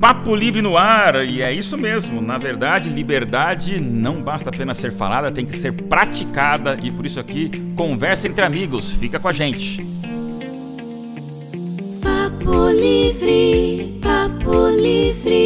Papo livre no ar, e é isso mesmo. Na verdade, liberdade não basta apenas ser falada, tem que ser praticada, e por isso aqui, conversa entre amigos. Fica com a gente. Papo livre, papo livre.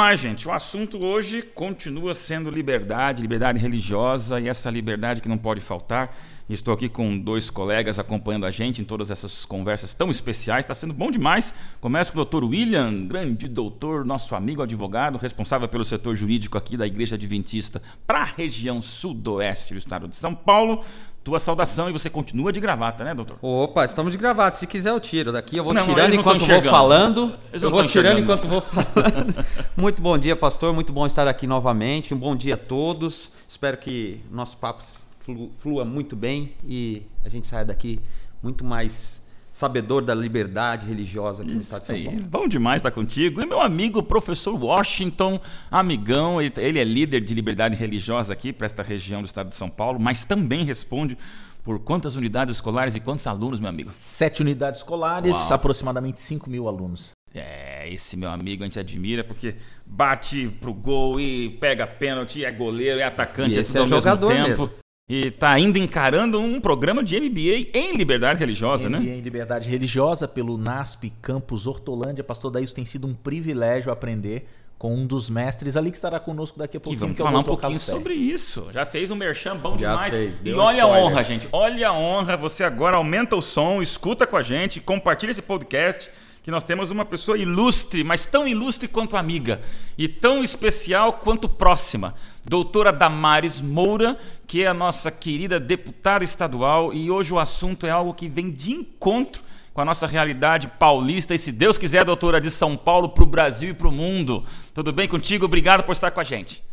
Demais, gente. O assunto hoje continua sendo liberdade, liberdade religiosa e essa liberdade que não pode faltar. Estou aqui com dois colegas acompanhando a gente em todas essas conversas tão especiais. Está sendo bom demais. Começo com o doutor William, grande doutor, nosso amigo advogado, responsável pelo setor jurídico aqui da Igreja Adventista para a região sudoeste do estado de São Paulo. Tua saudação e você continua de gravata, né, doutor? Opa, estamos de gravata. Se quiser eu tiro. Daqui eu vou Não, tirando não enquanto vou falando. Eles Eu vou tirando enxergando. enquanto vou falando. Muito bom dia, pastor. Muito bom estar aqui novamente. Um bom dia a todos. Espero que nosso papo flu- flua muito bem e a gente saia daqui muito mais sabedor da liberdade religiosa aqui no estado de Isso São aí. Paulo. Bom demais estar contigo. E meu amigo, professor Washington, amigão, ele, ele é líder de liberdade religiosa aqui para esta região do estado de São Paulo, mas também responde por quantas unidades escolares e quantos alunos, meu amigo? Sete unidades escolares, Uau. aproximadamente 5 mil alunos. É, esse meu amigo a gente admira porque bate pro gol e pega pênalti, é goleiro, é atacante, E é esse tudo é ao jogador mesmo tempo. mesmo. E tá ainda encarando um programa de MBA em liberdade religiosa, MBA né? em Liberdade Religiosa pelo NASP Campus Hortolândia. Pastor Daílson tem sido um privilégio aprender com um dos mestres ali que estará conosco daqui a E pouquinho. vamos que falar um pouquinho sobre isso. Já fez um merchan bom Já demais. fez, e olha a spoiler. honra, gente. Olha a honra. Você agora aumenta o som, escuta com a gente, compartilha esse podcast. Que nós temos uma pessoa ilustre, mas tão ilustre quanto amiga. E tão especial quanto próxima. Doutora Damares Moura, que é a nossa querida deputada estadual. E hoje o assunto é algo que vem de encontro com a nossa realidade paulista e, se Deus quiser, doutora, de São Paulo para o Brasil e para o mundo. Tudo bem contigo? Obrigado por estar com a gente.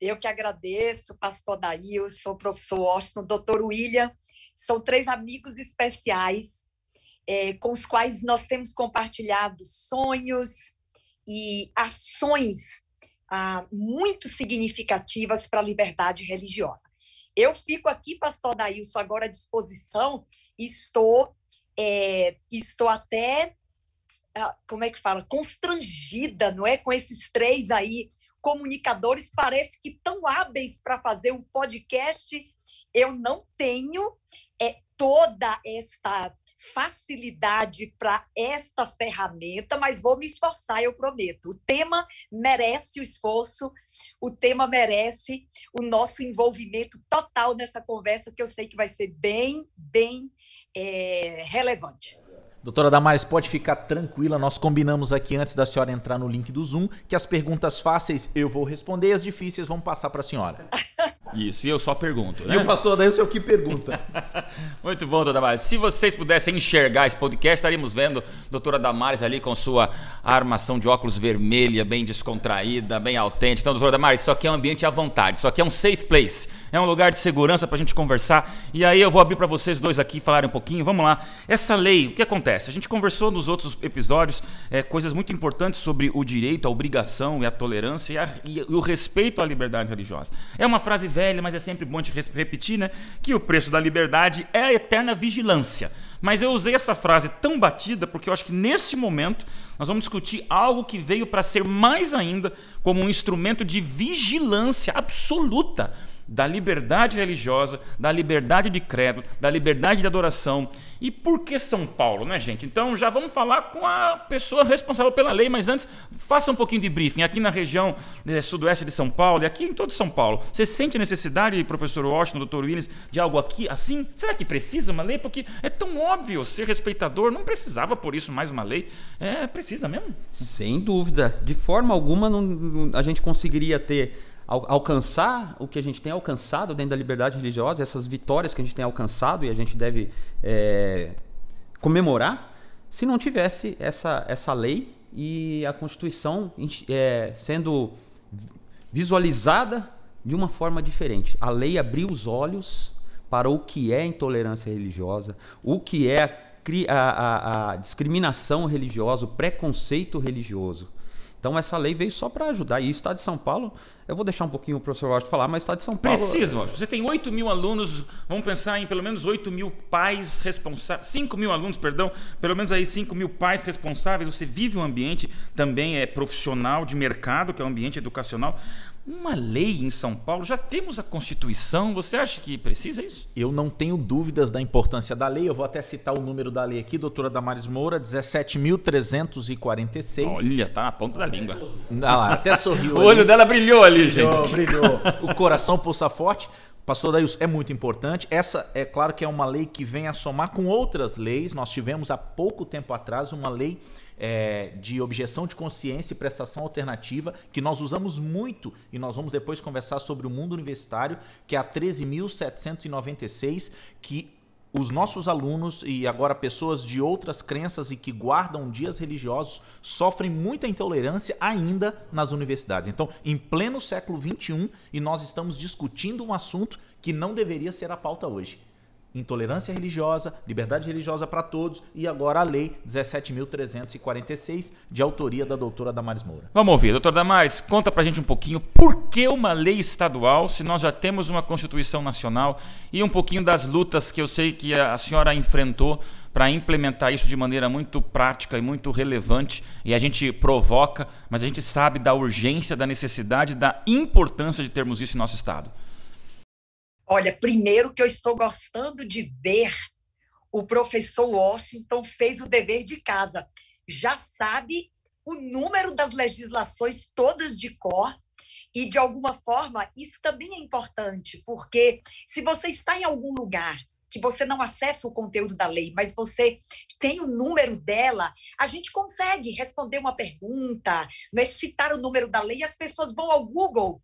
Eu que agradeço, pastor Daílson, professor Washington, doutor William. São três amigos especiais eh, com os quais nós temos compartilhado sonhos e ações ah, muito significativas para a liberdade religiosa. Eu fico aqui, pastor Daílson, agora à disposição, estou, eh, estou até, ah, como é que fala, constrangida, não é? Com esses três aí comunicadores parece que tão hábeis para fazer um podcast. Eu não tenho é, toda esta facilidade para esta ferramenta, mas vou me esforçar, eu prometo. O tema merece o esforço, o tema merece o nosso envolvimento total nessa conversa, que eu sei que vai ser bem, bem é, relevante. Doutora Damares, pode ficar tranquila, nós combinamos aqui antes da senhora entrar no link do Zoom que as perguntas fáceis eu vou responder, as difíceis vão passar para a senhora. Isso, e eu só pergunto. Né? E o pastor Daílson é o que pergunta. Muito bom, doutora Damares. Se vocês pudessem enxergar esse podcast, estaríamos vendo a doutora Damares ali com sua armação de óculos vermelha, bem descontraída, bem autêntica. Então, doutora Damares, isso aqui é um ambiente à vontade, isso aqui é um safe place, é um lugar de segurança para a gente conversar. E aí eu vou abrir para vocês dois aqui falarem um pouquinho. Vamos lá. Essa lei, o que acontece? A gente conversou nos outros episódios é, coisas muito importantes sobre o direito, a obrigação e a tolerância e, a- e o respeito à liberdade religiosa. É uma frase velha, mas é sempre bom te repetir, né? Que o preço da liberdade é a eterna vigilância. Mas eu usei essa frase tão batida porque eu acho que nesse momento nós vamos discutir algo que veio para ser mais ainda como um instrumento de vigilância absoluta da liberdade religiosa, da liberdade de credo, da liberdade de adoração. E por que São Paulo, né, gente? Então já vamos falar com a pessoa responsável pela lei, mas antes faça um pouquinho de briefing. Aqui na região eh, sudoeste de São Paulo e aqui em todo São Paulo, você sente necessidade, professor Washington, doutor Willis, de algo aqui assim? Será que precisa uma lei? Porque é tão óbvio ser respeitador, não precisava por isso mais uma lei. É, precisa mesmo? Sem dúvida. De forma alguma não- a gente conseguiria ter alcançar o que a gente tem alcançado dentro da liberdade religiosa, essas vitórias que a gente tem alcançado e a gente deve é, comemorar, se não tivesse essa, essa lei e a Constituição é, sendo visualizada de uma forma diferente. A lei abriu os olhos para o que é intolerância religiosa, o que é a, a- a discriminação religiosa, o preconceito religioso. Então essa lei veio só para ajudar. E o Estado de São Paulo, eu vou deixar um pouquinho o professor Washington falar, mas o Estado de São Paulo. Preciso. Você tem 8 mil alunos, vamos pensar em pelo menos 8 mil pais responsáveis, 5 mil alunos, perdão, pelo menos aí 5 mil pais responsáveis. Você vive um ambiente também é profissional de mercado, que é um ambiente educacional. Uma lei em São Paulo, já temos a Constituição, você acha que precisa isso? Eu não tenho dúvidas da importância da lei. Eu vou até citar o número da lei aqui, doutora Damares Moura, 17.346. Olha, tá na ponta da língua. Ah lá, até sorriu. O olho dela brilhou ali, gente. Brilhou, brilhou. O coração pulsa forte. Pastor Daíus, é muito importante. Essa é claro que é uma lei que vem a somar com outras leis. Nós tivemos há pouco tempo atrás uma lei é, de objeção de consciência e prestação alternativa que nós usamos muito e nós vamos depois conversar sobre o mundo universitário, que é a 13.796, que os nossos alunos e agora pessoas de outras crenças e que guardam dias religiosos sofrem muita intolerância ainda nas universidades. Então, em pleno século XXI, e nós estamos discutindo um assunto que não deveria ser a pauta hoje. Intolerância religiosa, liberdade religiosa para todos e agora a lei 17.346, de autoria da doutora Damares Moura. Vamos ouvir, doutor Damares, conta pra gente um pouquinho por que uma lei estadual, se nós já temos uma Constituição Nacional, e um pouquinho das lutas que eu sei que a senhora enfrentou para implementar isso de maneira muito prática e muito relevante, e a gente provoca, mas a gente sabe da urgência, da necessidade, da importância de termos isso em nosso Estado. Olha, primeiro que eu estou gostando de ver o professor Washington fez o dever de casa. Já sabe o número das legislações todas de cor. E, de alguma forma, isso também é importante, porque se você está em algum lugar que você não acessa o conteúdo da lei, mas você tem o número dela, a gente consegue responder uma pergunta, né, citar o número da lei, as pessoas vão ao Google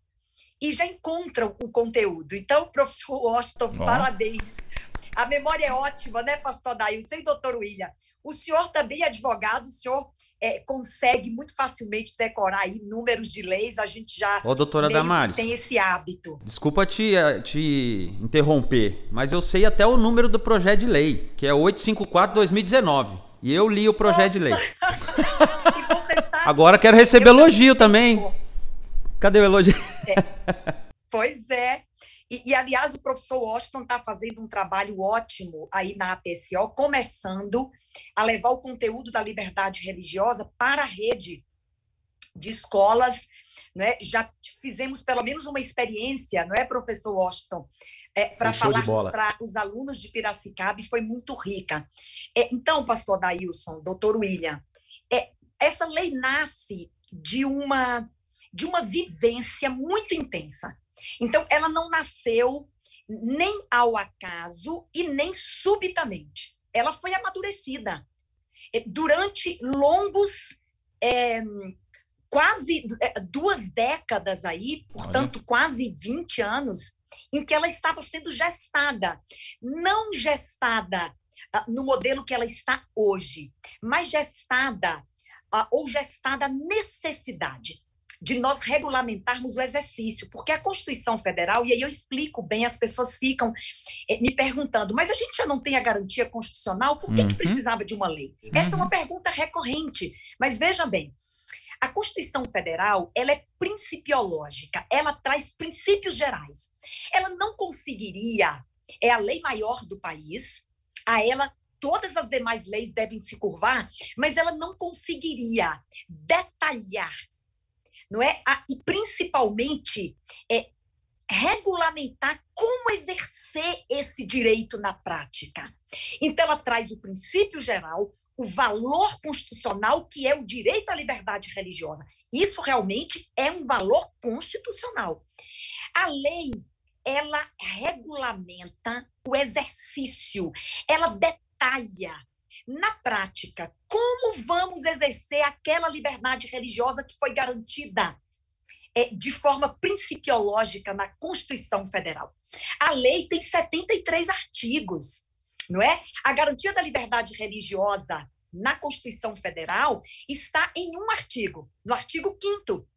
e já encontram o conteúdo. Então, professor Washington, parabéns. A memória é ótima, né, pastor Dailson e doutor William? O senhor também é advogado, o senhor é, consegue muito facilmente decorar aí números de leis, a gente já Ô, doutora Damares. tem esse hábito. Desculpa te, eh, te interromper, mas eu sei até o número do projeto de lei, que é 854-2019. E eu li o projeto de lei. Agora quero receber Eu elogio também também. Cadê o elogio? Pois é. E, e, aliás, o professor Washington está fazendo um trabalho ótimo aí na APCO, começando a levar o conteúdo da liberdade religiosa para a rede de escolas. Né? Já fizemos pelo menos uma experiência, não é, professor Washington? É, para bola. para os alunos de Piracicaba e foi muito rica. É, então, pastor Dailson, doutor William, é, essa lei nasce de uma de uma vivência muito intensa. Então, ela não nasceu nem ao acaso e nem subitamente. Ela foi amadurecida Eh, durante longos, eh, quase eh, duas décadas aí, portanto, quase 20 anos, em que ela estava sendo gestada. Não gestada ah, no modelo que ela está hoje, mas gestada ah, ou gestada a necessidade de nós regulamentarmos o exercício, porque a Constituição Federal, e aí eu explico bem, as pessoas ficam eh, me perguntando, mas a gente já não tem a garantia constitucional, por que, que Uhum. precisava de uma lei? Essa é uma pergunta recorrente, mas veja bem, a Constituição Federal, ela é principiológica, ela traz princípios gerais. Ela não conseguiria, é a lei maior do país, a ela todas as demais leis devem se curvar, mas ela não conseguiria detalhar não é? Ah, e principalmente é, regulamentar como exercer esse direito na prática. Então, ela traz o princípio geral, o valor constitucional, que é o direito à liberdade religiosa. Isso realmente é um valor constitucional. A lei, ela regulamenta o exercício, ela detalha na prática, como vamos exercer aquela liberdade religiosa que foi garantida é, de forma principiológica na Constituição Federal? A lei tem 73 artigos, não é? A garantia da liberdade religiosa na Constituição Federal está em um artigo, no artigo 5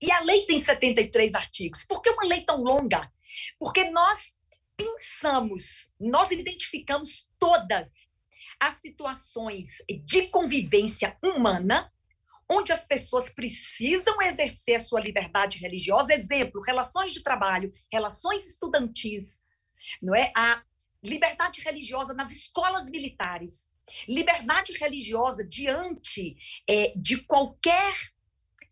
E a lei tem 73 artigos. Por que uma lei tão longa? Porque nós pensamos, nós identificamos todas as situações de convivência humana onde as pessoas precisam exercer a sua liberdade religiosa, exemplo, relações de trabalho, relações estudantis, não é? A liberdade religiosa nas escolas militares, liberdade religiosa diante é, de qualquer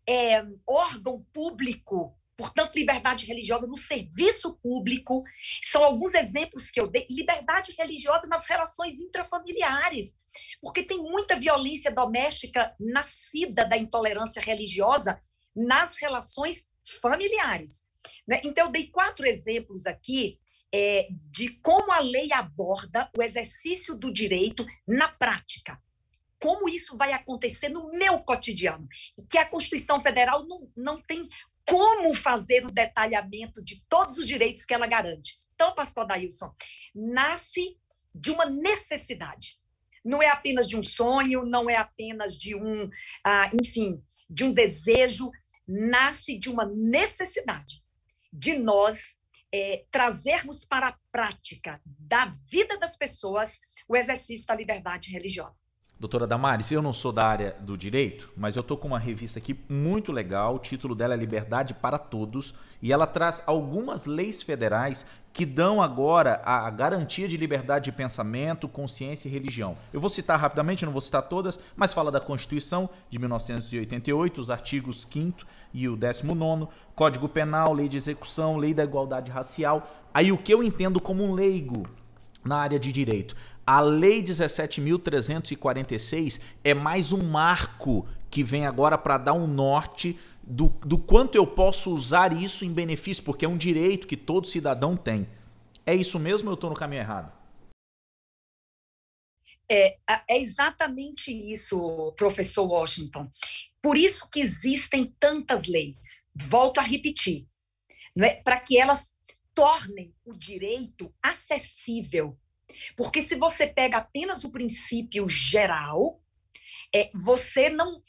é, órgão público, portanto, liberdade religiosa no serviço público, são alguns exemplos que eu dei. Liberdade religiosa nas relações intrafamiliares, porque tem muita violência doméstica nascida da intolerância religiosa nas relações familiares. Né? Então, eu dei quatro exemplos aqui é, de como a lei aborda o exercício do direito na prática. Como isso vai acontecer no meu cotidiano. E que a Constituição Federal não, não tem como fazer o detalhamento de todos os direitos que ela garante. Então, pastor Dailson, nasce de uma necessidade. Não é apenas de um sonho, não é apenas de um, ah, enfim, de um desejo, nasce de uma necessidade de nós é, trazermos para a prática da vida das pessoas o exercício da liberdade religiosa. Doutora Damares, eu não sou da área do direito, mas eu estou com uma revista aqui muito legal. O título dela é Liberdade para Todos e ela traz algumas leis federais que dão agora a garantia de liberdade de pensamento, consciência e religião. Eu vou citar rapidamente, não vou citar todas, mas fala da Constituição de 1988, os artigos 5 e o 19, Código Penal, Lei de Execução, Lei da Igualdade Racial. Aí o que eu entendo como um leigo na área de direito? A Lei 17.346 é mais um marco que vem agora para dar um norte do, do quanto eu posso usar isso em benefício, porque é um direito que todo cidadão tem. É isso mesmo ou eu estou no caminho errado? É, é exatamente isso, professor Washington. Por isso que existem tantas leis. Volto a repetir, é? para que elas tornem o direito acessível porque se você pega apenas o princípio geral, é, você não.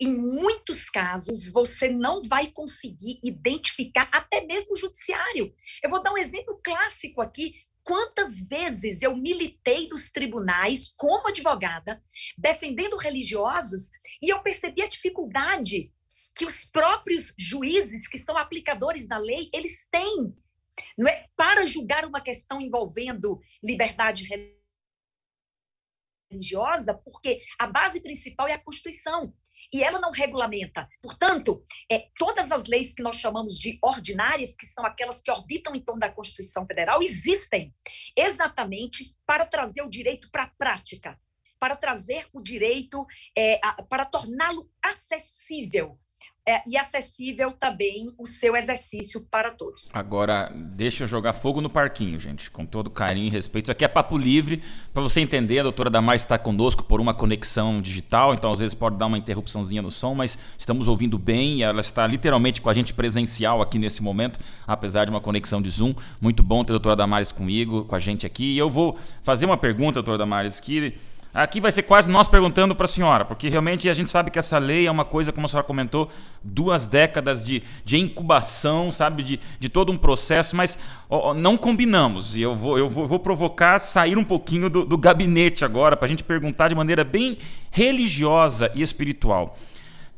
Em muitos casos, você não vai conseguir identificar, até mesmo o judiciário. Eu vou dar um exemplo clássico aqui. Quantas vezes eu militei dos tribunais como advogada, defendendo religiosos, e eu percebi a dificuldade que os próprios juízes, que são aplicadores da lei, eles têm não é para julgar uma questão envolvendo liberdade religiosa, porque a base principal é a Constituição e ela não regulamenta. Portanto, é, todas as leis que nós chamamos de ordinárias, que são aquelas que orbitam em torno da Constituição Federal, existem exatamente para trazer o direito para a prática, para trazer o direito, é, a, para torná-lo acessível é, e acessível também o seu exercício para todos. Agora, deixa eu jogar fogo no parquinho, gente, com todo carinho e respeito. Isso aqui é papo livre, para você entender, a doutora Damar está conosco por uma conexão digital, então às vezes pode dar uma interrupçãozinha no som, mas estamos ouvindo bem e ela está literalmente com a gente presencial aqui nesse momento, apesar de uma conexão de Zoom. Muito bom ter a doutora Damares comigo, com a gente aqui. E eu vou fazer uma pergunta, doutora Damares, que Aqui vai ser quase nós perguntando para a senhora, porque realmente a gente sabe que essa lei é uma coisa, como a senhora comentou, duas décadas de, de incubação, sabe, de, de todo um processo, mas ó, não combinamos. E eu vou, eu vou, vou provocar sair um pouquinho do, do gabinete agora, para a gente perguntar de maneira bem religiosa e espiritual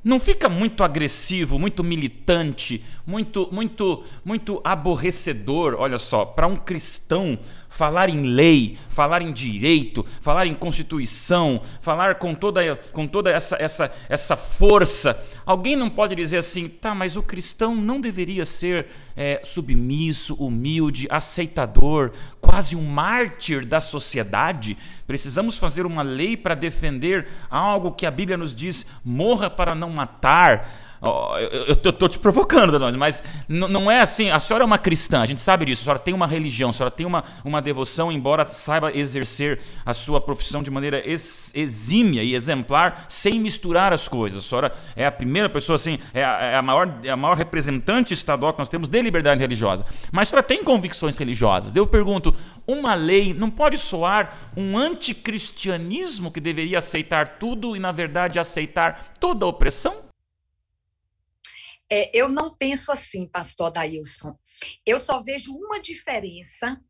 não fica muito agressivo, muito militante, muito muito muito aborrecedor, olha só, para um cristão falar em lei, falar em direito, falar em constituição, falar com toda, com toda essa, essa, essa força. Alguém não pode dizer assim, tá, mas o cristão não deveria ser é, submisso, humilde, aceitador, quase um mártir da sociedade? Precisamos fazer uma lei para defender algo que a Bíblia nos diz: morra para não matar eu, estou te provocando, mas não é assim. A senhora é uma cristã, a gente sabe disso. A senhora tem uma religião, a senhora tem uma, uma devoção, embora saiba exercer a sua profissão de maneira ex, exímia e exemplar, sem misturar as coisas. A senhora é a primeira pessoa, assim, é a, é a, maior, é a maior representante estadual que nós temos de liberdade religiosa. Mas a senhora tem convicções religiosas. Eu pergunto: uma lei não pode soar um anticristianismo que deveria aceitar tudo e, na verdade, aceitar toda a opressão? É, eu não penso assim, pastor Dailson. Eu só vejo uma diferença.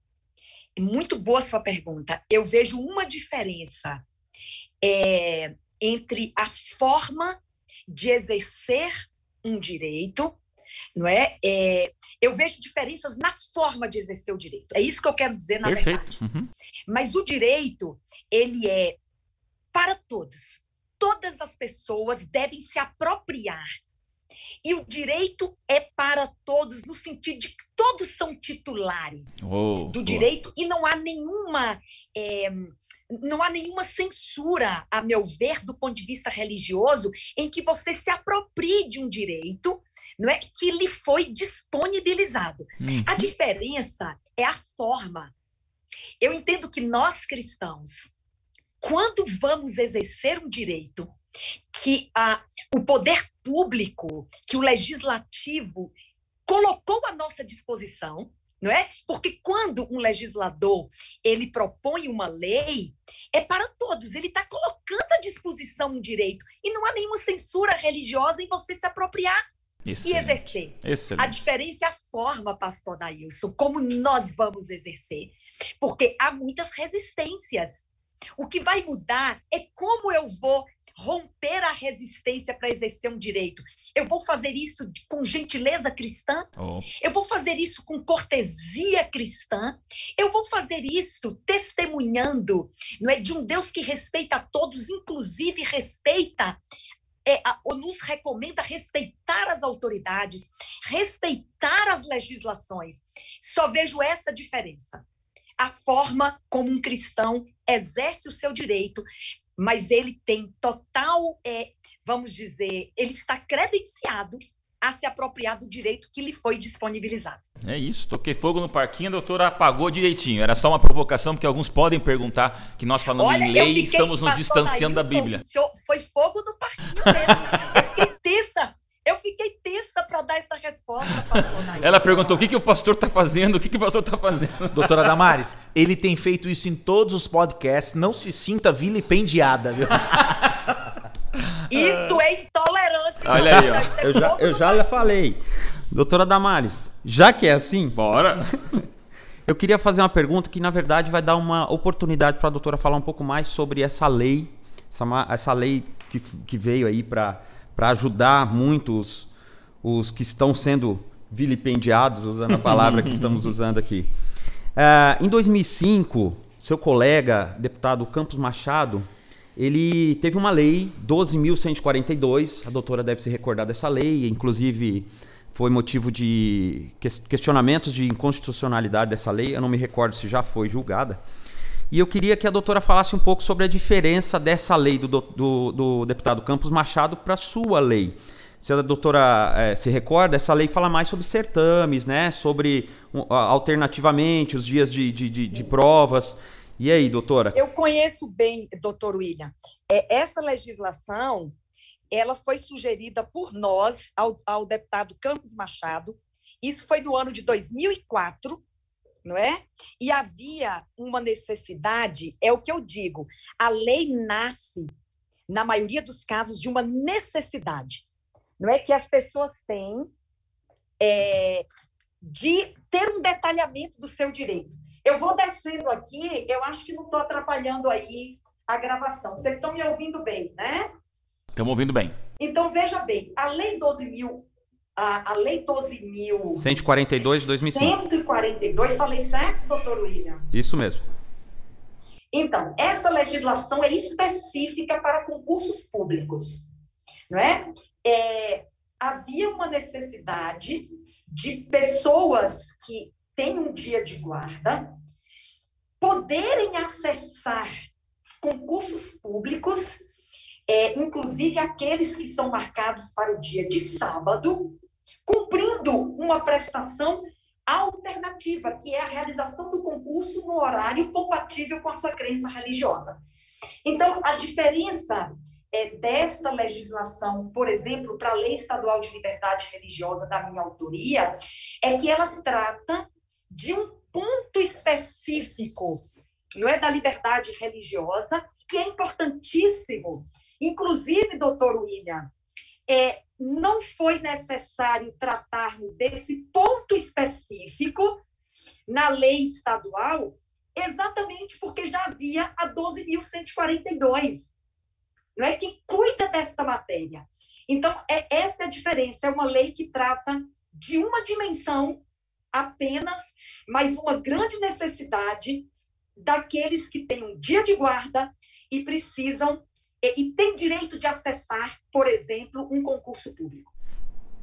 Muito boa sua pergunta. Eu vejo uma diferença é, entre a forma de exercer um direito, não é? é? Eu vejo diferenças na forma de exercer o direito. É isso que eu quero dizer, na Perfeito. verdade. Uhum. Mas o direito, ele é para todos. Todas as pessoas devem se apropriar. E o direito é para todos, no sentido de que todos são titulares Oh, do direito e não há nenhuma é, não há nenhuma censura, a meu ver, do ponto de vista religioso, em que você se aproprie de um direito, não é, que lhe foi disponibilizado. Hum. A diferença é a forma. Eu entendo que nós cristãos, quando vamos exercer um direito que a, o poder público, que o legislativo colocou à nossa disposição, não é? Porque quando um legislador ele propõe uma lei, é para todos. Ele está colocando à disposição um direito e não há nenhuma censura religiosa em você se apropriar e Excelente. exercer. A Excelente. diferença é a forma, pastor Dailson, como nós vamos exercer. Porque há muitas resistências. O que vai mudar é como eu vou romper a resistência para exercer um direito. Eu vou fazer isso com gentileza cristã? Oh, Eu vou fazer isso com cortesia cristã? Eu vou fazer isso testemunhando, não é, de um Deus que respeita a todos, inclusive respeita é, a- nos recomenda respeitar as autoridades, respeitar as legislações. Só vejo essa diferença. A forma como um cristão exerce o seu direito, mas ele tem total, é, vamos dizer, ele está credenciado a se apropriar do direito que lhe foi disponibilizado. é isso. Toquei fogo no parquinho, a doutora apagou direitinho. Era só uma provocação, porque alguns podem perguntar que nós falando Olha, em lei fiquei- estamos nos distanciando da Bíblia. foi fogo no parquinho mesmo. eu fiquei tensa. Eu fiquei tensa para dar essa resposta, pastor Dailson. Ela perguntou o que, que o pastor está fazendo, o que, que o pastor está fazendo. Doutora Damares, ele tem feito isso em todos os podcasts. Não se sinta vilipendiada, viu? Isso é intolerância. Olha aí, ó. É Eu já, eu já lhe falei. Doutora Damares, já que é assim, Bora. eu queria fazer uma pergunta que, na verdade, vai dar uma oportunidade para a doutora falar um pouco mais sobre essa lei, essa, essa lei que, que veio aí para ajudar muitos os que estão sendo vilipendiados, usando a palavra que estamos usando aqui. Ah, em 2005, seu colega, deputado Campos Machado, ele teve uma lei 12.142, a doutora deve se recordar dessa lei, inclusive foi motivo de ques- questionamentos de inconstitucionalidade dessa lei, eu não me recordo se já foi julgada. E eu queria que a doutora falasse um pouco sobre a diferença dessa lei do, do- do- do deputado Campos Machado para a sua lei. Se a doutora eh, se recorda, essa lei fala mais sobre certames, né? Sobre um, alternativamente os dias de, de, de- de provas. E aí, doutora? Eu conheço bem, doutor William. É, essa legislação, ela foi sugerida por nós ao, ao deputado Campos Machado. Isso foi no ano de 2004, não é? E havia uma necessidade, é o que eu digo, a lei nasce, na maioria dos casos, de uma necessidade, não é? Que as pessoas têm é, de ter um detalhamento do seu direito. Eu vou descendo aqui, eu acho que não estou atrapalhando aí a gravação. Vocês estão me ouvindo bem, né? Estamos ouvindo bem. Então, veja bem, a Lei 12 mil, a, a Lei 12 mil... 142 de 2005. 142, falei certo, doutor William? Isso mesmo. Então, essa legislação é específica para concursos públicos, não é? É, havia uma necessidade de pessoas que têm um dia de guarda poderem acessar concursos públicos, é, inclusive aqueles que são marcados para o dia de sábado, cumprindo uma prestação alternativa, que é a realização do concurso no horário compatível com a sua crença religiosa. Então, a diferença é, desta legislação, por exemplo, para a Lei Estadual de Liberdade Religiosa da minha autoria, é que ela trata de um ponto específico, não é da liberdade religiosa, que é importantíssimo. Inclusive, doutor William, é, não foi necessário tratarmos desse ponto específico na lei estadual, exatamente porque já havia a 12.142, não é que cuida desta matéria. Então, é, essa é a diferença. É uma lei que trata de uma dimensão apenas, mas uma grande necessidade daqueles que têm um dia de guarda e precisam e, têm direito de acessar, por exemplo, um concurso público.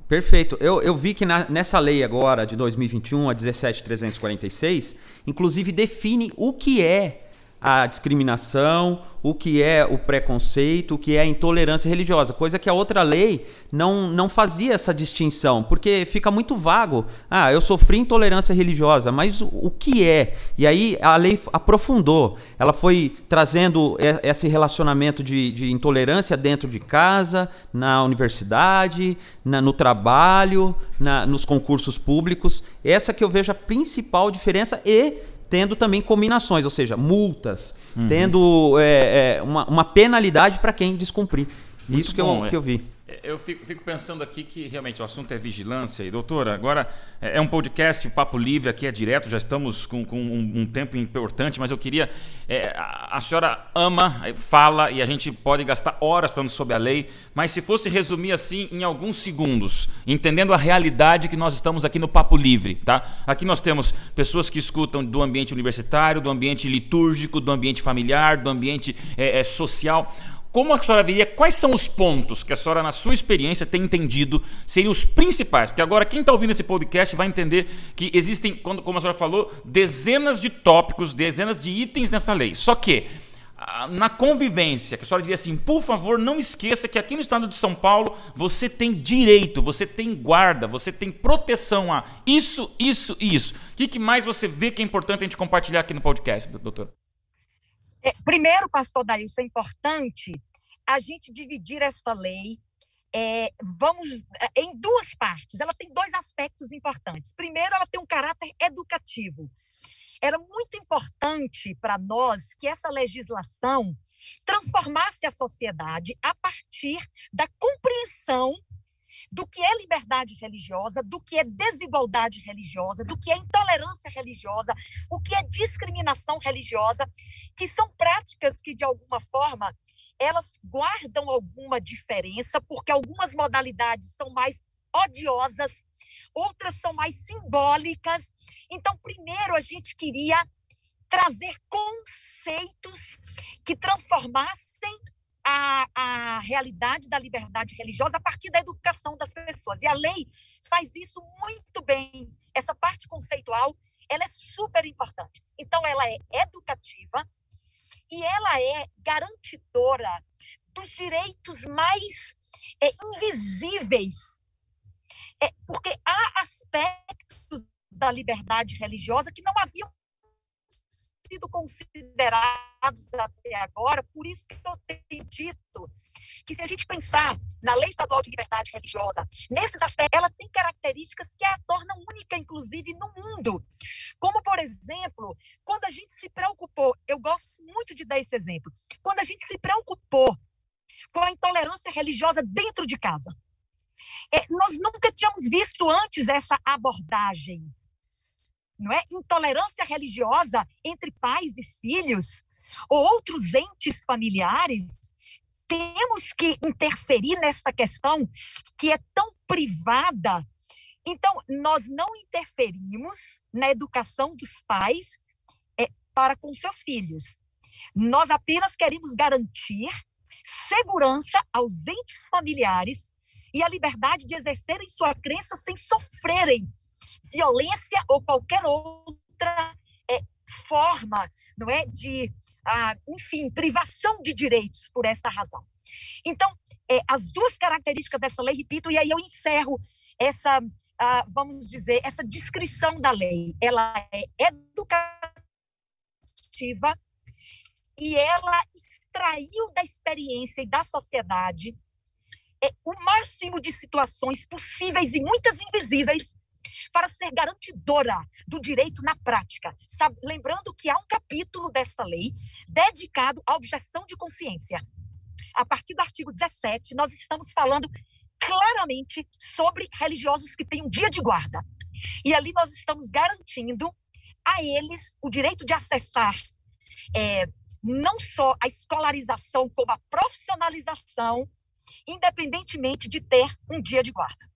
Perfeito. Eu, eu vi que na- nessa lei agora de 2021, a 17346, inclusive define o que é a discriminação, o que é o preconceito, o que é a intolerância religiosa, coisa que a outra lei não, não fazia essa distinção, porque fica muito vago. Ah, eu sofri intolerância religiosa, mas o, o que é? E aí a lei aprofundou, ela foi trazendo esse relacionamento de, de intolerância dentro de casa, na universidade, na- no trabalho, na- nos concursos públicos. Essa que eu vejo a principal diferença e tendo também combinações, ou seja, multas, tendo é, é, uma, uma penalidade para quem descumprir. Muito Isso que, bom, eu, é. que eu vi. Eu fico, fico pensando aqui que realmente o assunto é vigilância. E, doutora, agora é é um podcast, o Papo Livre aqui é direto, já estamos com, com um, um tempo importante, mas eu queria. é, a, a senhora ama, fala, e a gente pode gastar horas falando sobre a lei, mas se fosse resumir assim em alguns segundos, entendendo a realidade que nós estamos aqui no Papo Livre, tá? Aqui nós temos pessoas que escutam do ambiente universitário, do ambiente litúrgico, do ambiente familiar, do ambiente é, é, social. Como a senhora veria, quais são os pontos que a senhora, na sua experiência, tem entendido seriam os principais? Porque agora quem está ouvindo esse podcast vai entender que existem, como a senhora falou, dezenas de tópicos, dezenas de itens nessa lei. Só que, na convivência, que a senhora diria assim, por favor, não esqueça que aqui no estado de São Paulo você tem direito, você tem guarda, você tem proteção a isso, isso e isso. O que, mais você vê que é importante a gente compartilhar aqui no podcast, doutor? É, primeiro, pastor Daílson, é importante a gente dividir esta lei. é, vamos é, em duas partes. Ela tem dois aspectos importantes. Primeiro, ela tem um caráter educativo. Era muito importante para nós que essa legislação transformasse a sociedade a partir da compreensão do que é liberdade religiosa, do que é desigualdade religiosa, do que é intolerância religiosa, o que é discriminação religiosa, que são práticas que, de alguma forma, elas guardam alguma diferença, porque algumas modalidades são mais odiosas, outras são mais simbólicas. Então, primeiro, a gente queria trazer conceitos que transformassem a, a realidade da liberdade religiosa a partir da educação das pessoas. E a lei faz isso muito bem. Essa parte conceitual, ela é super importante. Então, ela é educativa e ela é garantidora dos direitos mais é, invisíveis. É, porque há aspectos da liberdade religiosa que não haviam sido considerados até agora, por isso que eu tenho dito que se a gente pensar na Lei Estadual de Liberdade Religiosa, nesses aspectos, ela tem características que a tornam única, inclusive, no mundo. Como, por exemplo, quando a gente se preocupou, eu gosto muito de dar esse exemplo, quando a gente se preocupou com a intolerância religiosa dentro de casa. É, nós nunca tínhamos visto antes essa abordagem não é? Intolerância religiosa entre pais e filhos ou outros entes familiares. Temos que interferir nesta questão que é tão privada. Então, nós não interferimos na educação dos pais é, para com seus filhos. Nós apenas queremos garantir segurança aos entes familiares e a liberdade de exercerem sua crença sem sofrerem violência ou qualquer outra é, forma, não é, de, ah, enfim, privação de direitos por essa razão. Então, é, as duas características dessa lei, repito, e aí eu encerro essa, ah, vamos dizer, essa descrição da lei. Ela é educativa e ela extraiu da experiência e da sociedade é, o máximo de situações possíveis e muitas invisíveis para ser garantidora do direito na prática. Lembrando que há um capítulo desta lei dedicado à objeção de consciência. A partir do artigo 17, nós estamos falando claramente sobre religiosos que têm um dia de guarda. E ali nós estamos garantindo a eles o direito de acessar é, não só a escolarização, como a profissionalização independentemente de ter um dia de guarda.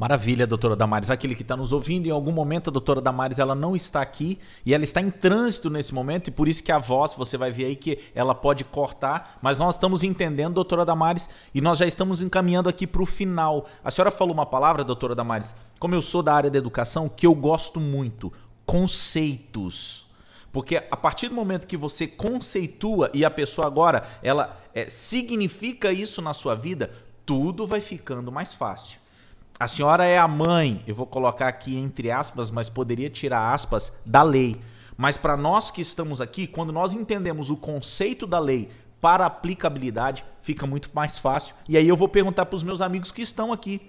Maravilha, doutora Damares. Aquele que está nos ouvindo, em algum momento a doutora Damares ela não está aqui e ela está em trânsito nesse momento e por isso que a voz, você vai ver aí que ela pode cortar, mas nós estamos entendendo, doutora Damares, e nós já estamos encaminhando aqui para o final. A senhora falou uma palavra, doutora Damares, como eu sou da área da educação, que eu gosto muito, conceitos. Porque a partir do momento que você conceitua e a pessoa agora ela é, significa isso na sua vida, tudo vai ficando mais fácil. A senhora é a mãe, eu vou colocar aqui entre aspas, mas poderia tirar aspas, da lei. Mas para nós que estamos aqui, quando nós entendemos o conceito da lei para aplicabilidade, fica muito mais fácil. E aí eu vou perguntar para os meus amigos que estão aqui,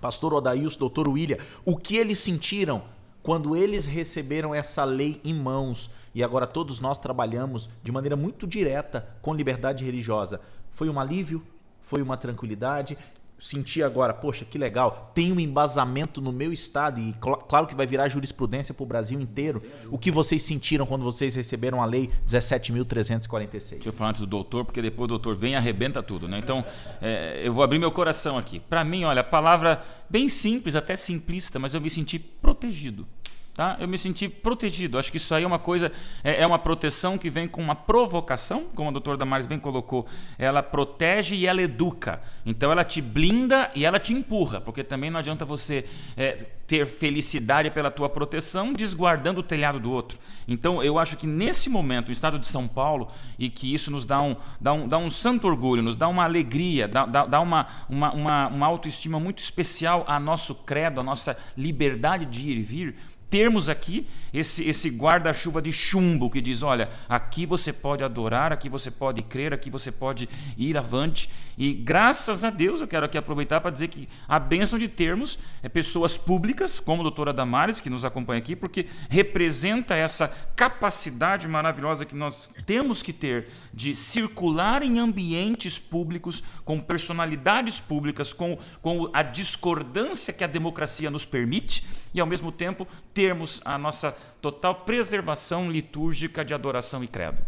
pastor Odaíus, doutor William, o que eles sentiram quando eles receberam essa lei em mãos e agora todos nós trabalhamos de maneira muito direta com liberdade religiosa. Foi um alívio? Foi uma tranquilidade? Senti agora, poxa, que legal, tem um embasamento no meu estado e cl claro que vai virar jurisprudência para o Brasil inteiro. O que vocês sentiram quando vocês receberam a lei 17.346? Deixa eu falar antes do doutor, porque depois o doutor vem e arrebenta tudo, né? Então, é, eu vou abrir meu coração aqui. Para mim, olha, palavra bem simples, até simplista, mas eu me senti protegido. Tá? Eu me senti protegido. Acho que isso aí é uma coisa, é, é uma proteção que vem com uma provocação, como a doutora Damares bem colocou. Ela protege e ela educa. Então ela te blinda e ela te empurra, porque também não adianta você é, ter felicidade pela tua proteção desguardando o telhado do outro. Então eu acho que nesse momento, o estado de São Paulo, e que isso nos dá um, dá um, dá um santo orgulho, nos dá uma alegria, dá, dá, dá uma, uma, uma, uma autoestima muito especial a nosso credo, a nossa liberdade de ir e vir termos aqui esse, esse guarda-chuva de chumbo que diz: olha, aqui você pode adorar, aqui você pode crer, aqui você pode ir avante. E graças a Deus eu quero aqui aproveitar para dizer que a bênção de termos é pessoas públicas, como a doutora Damares, que nos acompanha aqui, porque representa essa capacidade maravilhosa que nós temos que ter de circular em ambientes públicos, com personalidades públicas, com, com a discordância que a democracia nos permite e, ao mesmo tempo, termos a nossa total preservação litúrgica de adoração e credo.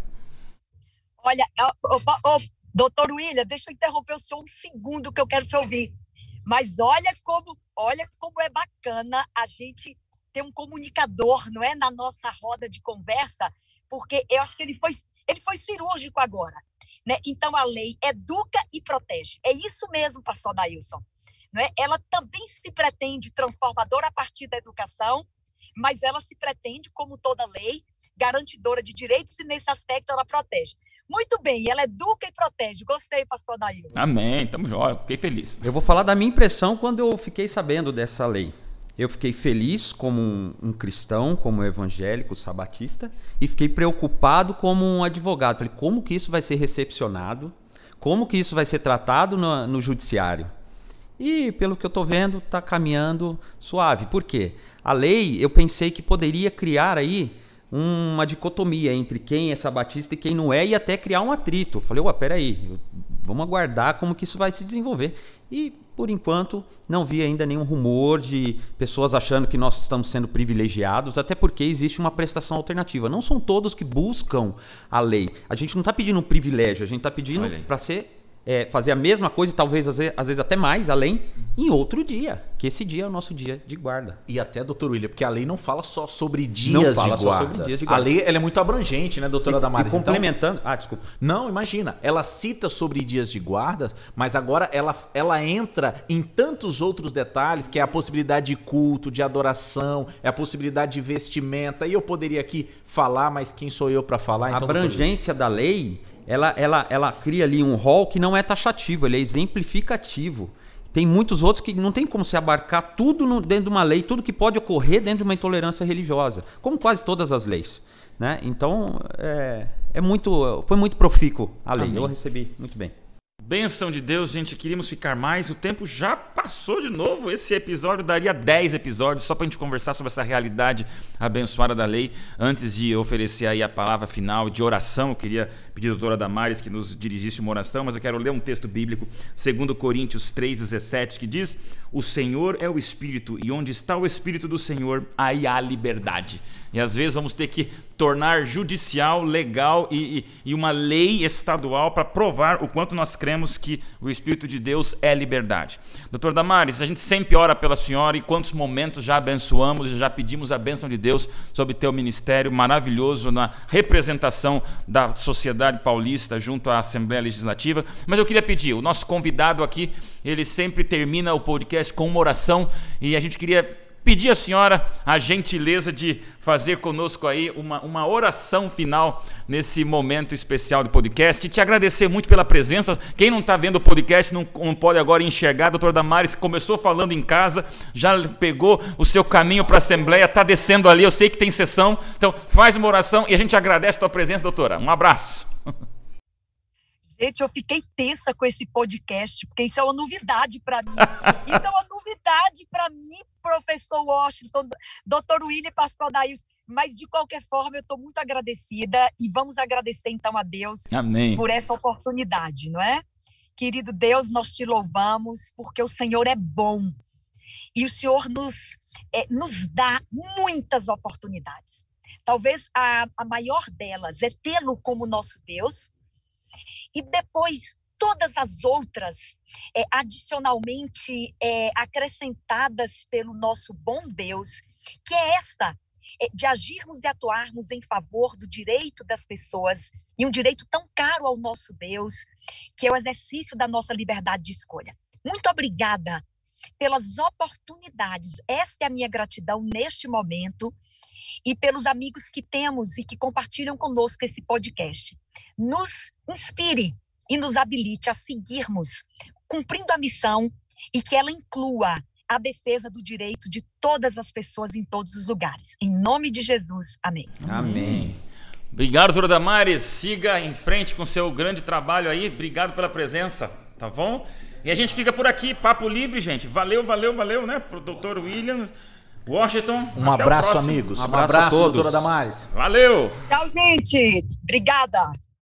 Olha, oh, oh, doutor William, deixa eu interromper o senhor um segundo que eu quero te ouvir. Mas olha como, olha como é bacana a gente ter um comunicador, não é, na nossa roda de conversa, porque eu acho que ele foi ele foi cirúrgico agora. Né? Então, a lei educa e protege. É isso mesmo, pastor Dailson. Né? Ela também se pretende transformadora a partir da educação, mas ela se pretende, como toda lei, garantidora de direitos e, nesse aspecto, ela protege. Muito bem, ela educa e protege. Gostei, pastor Dailson. Amém, estamos jóia, fiquei feliz. Eu vou falar da minha impressão quando eu fiquei sabendo dessa lei. Eu fiquei feliz como um, um, cristão, como um evangélico sabatista, e fiquei preocupado como um advogado. Falei, como que isso vai ser recepcionado? Como que isso vai ser tratado no, no judiciário? E, pelo que eu estou vendo, está caminhando suave. Por quê? A lei, eu pensei que poderia criar aí uma dicotomia entre quem é sabatista e quem não é, e até criar um atrito. Eu falei, ué, peraí, vamos aguardar como que isso vai se desenvolver. E por enquanto, não vi ainda nenhum rumor de pessoas achando que nós estamos sendo privilegiados, até porque existe uma prestação alternativa. Não são todos que buscam a lei. A gente não está pedindo um privilégio, a gente está pedindo para ser é, fazer a mesma coisa e talvez às vezes, às vezes, até mais além em outro dia, que esse dia é o nosso dia de guarda. E até, doutor William, porque a lei não fala só sobre dias, de, guarda. dias de guarda. A lei ela é muito abrangente, né, doutora e, Damares? E então complementando... Então, ah, desculpa. Não, imagina. Ela cita sobre dias de guarda, mas agora ela, ela entra em tantos outros detalhes, que é a possibilidade de culto, de adoração, é a possibilidade de vestimenta. E eu poderia aqui falar, mas quem sou eu para falar? Então, a abrangência da lei ela, ela, ela cria ali um rol que não é taxativo, ele é exemplificativo. Tem muitos outros que não tem como se abarcar tudo no, dentro de uma lei, tudo que pode ocorrer dentro de uma intolerância religiosa, como quase todas as leis. Né? Então, é, é muito, foi muito profícuo a lei. Amém. Eu recebi muito bem. Benção de Deus, gente, queríamos ficar mais. O tempo já passou de novo. Esse episódio daria 10 episódios só para a gente conversar sobre essa realidade abençoada da lei. Antes de oferecer aí a palavra final de oração, eu queria pedir à doutora Damares que nos dirigisse uma oração, mas eu quero ler um texto bíblico, 2 Coríntios 3,17, que diz: O Senhor é o Espírito, e onde está o Espírito do Senhor, aí há liberdade. E às vezes vamos ter que tornar judicial, legal e, e, e uma lei estadual para provar o quanto nós cremos que o Espírito de Deus é liberdade. Doutor Damares, a gente sempre ora pela senhora e quantos momentos já abençoamos e já pedimos a bênção de Deus sobre teu ministério maravilhoso na representação da sociedade paulista junto à Assembleia Legislativa. Mas eu queria pedir, o nosso convidado aqui, ele sempre termina o podcast com uma oração e a gente queria pedir à senhora a gentileza de fazer conosco aí uma, uma oração final nesse momento especial do podcast e te agradecer muito pela presença. Quem não está vendo o podcast não, não, pode agora enxergar. A doutora Damares começou falando em casa, já pegou o seu caminho para a Assembleia, está descendo ali. Eu sei que tem sessão, então faz uma oração e a gente agradece a tua presença, doutora. Um abraço. Gente, eu fiquei tensa com esse podcast, porque isso é uma novidade para mim. Isso é uma novidade para mim, professor Washington, doutor William e pastor Daíus. Mas, de qualquer forma, eu estou muito agradecida e vamos agradecer, então, a Deus Amém. por essa oportunidade, não é? Querido Deus, nós te louvamos porque o Senhor é bom e o Senhor nos, é, nos dá muitas oportunidades. Talvez a, a maior delas é tê-lo como nosso Deus e depois todas as outras, é, adicionalmente é, acrescentadas pelo nosso bom Deus, que é esta, é, de agirmos e atuarmos em favor do direito das pessoas, e um direito tão caro ao nosso Deus, que é o exercício da nossa liberdade de escolha. Muito obrigada pelas oportunidades. Esta é a minha gratidão neste momento e pelos amigos que temos e que compartilham conosco esse podcast. Nos inspire e nos habilite a seguirmos cumprindo a missão e que ela inclua a defesa do direito de todas as pessoas em todos os lugares. Em nome de Jesus. Amém. Amém. Obrigado, doutora Damares. Siga em frente com seu grande trabalho aí. Obrigado pela presença, tá bom? E a gente fica por aqui, papo livre, gente. Valeu, valeu, valeu, né? Pro doutor Williams. Washington. Um abraço, amigos. Um abraço, um abraço doutora Damares. Valeu! Tchau, gente. Obrigada.